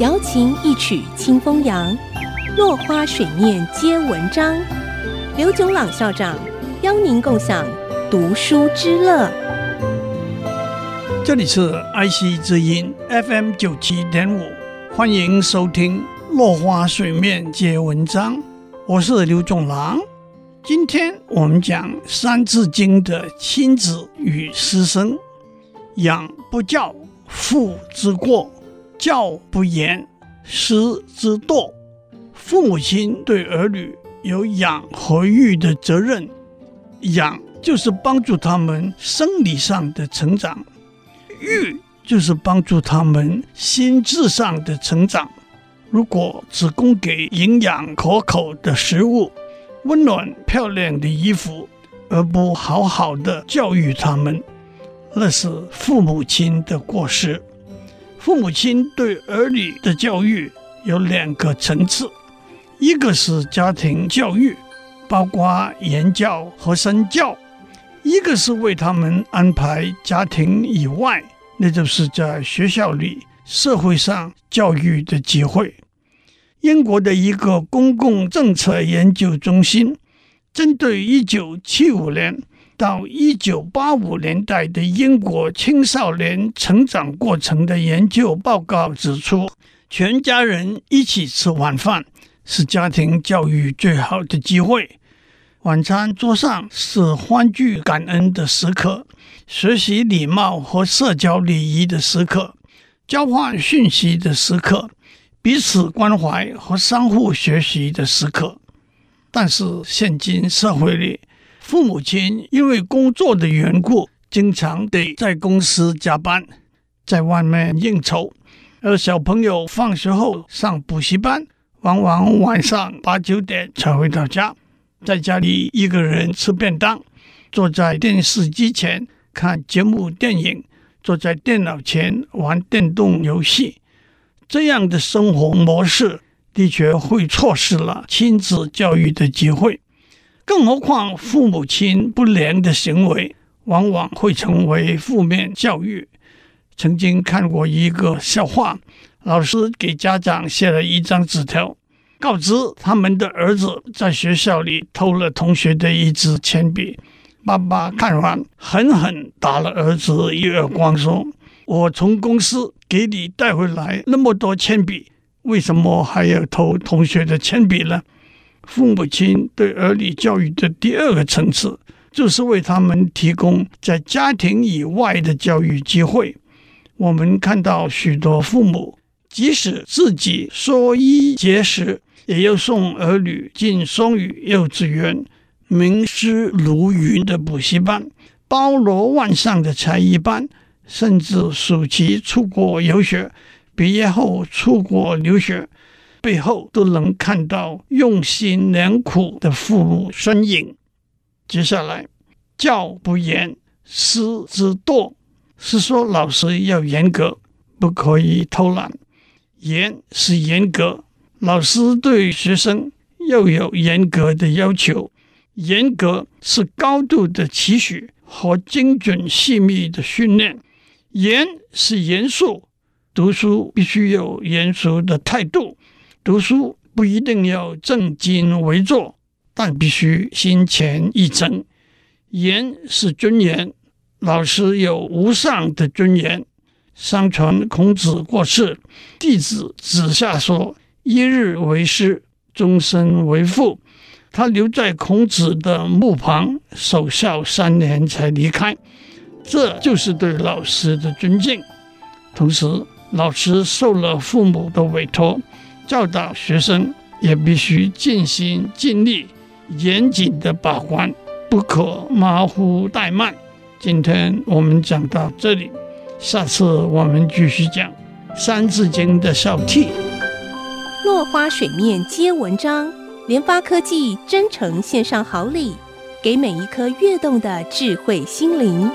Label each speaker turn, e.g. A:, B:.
A: 瑶琴一曲清风扬，落花水面皆文章。刘炯朗校长邀您共享读书之乐。
B: 这里是 IC 之音 FM 九七点五，欢迎收听《落花水面皆文章》，我是刘炯朗。今天我们讲《三字经》的亲子与师生。养不教，父之过；教不严，师之惰。父母亲对儿女有养和育的责任。养就是帮助他们生理上的成长，育就是帮助他们心智上的成长。如果只供给营养可口的食物、温暖漂亮的衣服，而不好好的教育他们，那是父母亲的过失。父母亲对儿女的教育有两个层次，一个是家庭教育，包括言教和身教；一个是为他们安排家庭以外，那就是在学校里、社会上教育的机会。英国的一个公共政策研究中心针对一九七五年。到一九八五年代的英国青少年成长过程的研究报告指出，全家人一起吃晚饭是家庭教育最好的机会。晚餐桌上是欢聚感恩的时刻，学习礼貌和社交礼仪的时刻，交换讯息的时刻，彼此关怀和相互学习的时刻。但是现今社会里，父母亲因为工作的缘故，经常得在公司加班，在外面应酬；而小朋友放学后上补习班，往往晚上八九点才回到家。在家里一个人吃便当，坐在电视机前看节目、电影，坐在电脑前玩电动游戏，这样的生活模式的确会错失了亲子教育的机会。更何况，父母亲不良的行为往往会成为负面教育。曾经看过一个笑话，老师给家长写了一张纸条，告知他们的儿子在学校里偷了同学的一支铅笔。爸爸看完，狠狠打了儿子一耳光，说：“我从公司给你带回来那么多铅笔，为什么还要偷同学的铅笔呢？”父母亲对儿女教育的第二个层次，就是为他们提供在家庭以外的教育机会。我们看到许多父母，即使自己缩衣节食，也要送儿女进双语幼稚园、名师如云的补习班、包罗万象的才艺班，甚至暑期出国游学，毕业后出国留学。背后都能看到用心良苦的父母身影。接下来，教不严，师之惰，是说老师要严格，不可以偷懒。严是严格，老师对学生要有严格的要求。严格是高度的期许和精准细密的训练。严是严肃，读书必须有严肃的态度。读书不一定要正襟危坐，但必须心虔意诚。严是尊严，老师有无上的尊严。相传孔子过世，弟子子夏说：“一日为师，终身为父。”他留在孔子的墓旁守孝三年才离开，这就是对老师的尊敬。同时，老师受了父母的委托。教导学生也必须尽心尽力、严谨的把关，不可马虎怠慢。今天我们讲到这里，下次我们继续讲《三字经》的小题。
A: 落花水面皆文章，联发科技真诚献上好礼，给每一颗跃动的智慧心灵。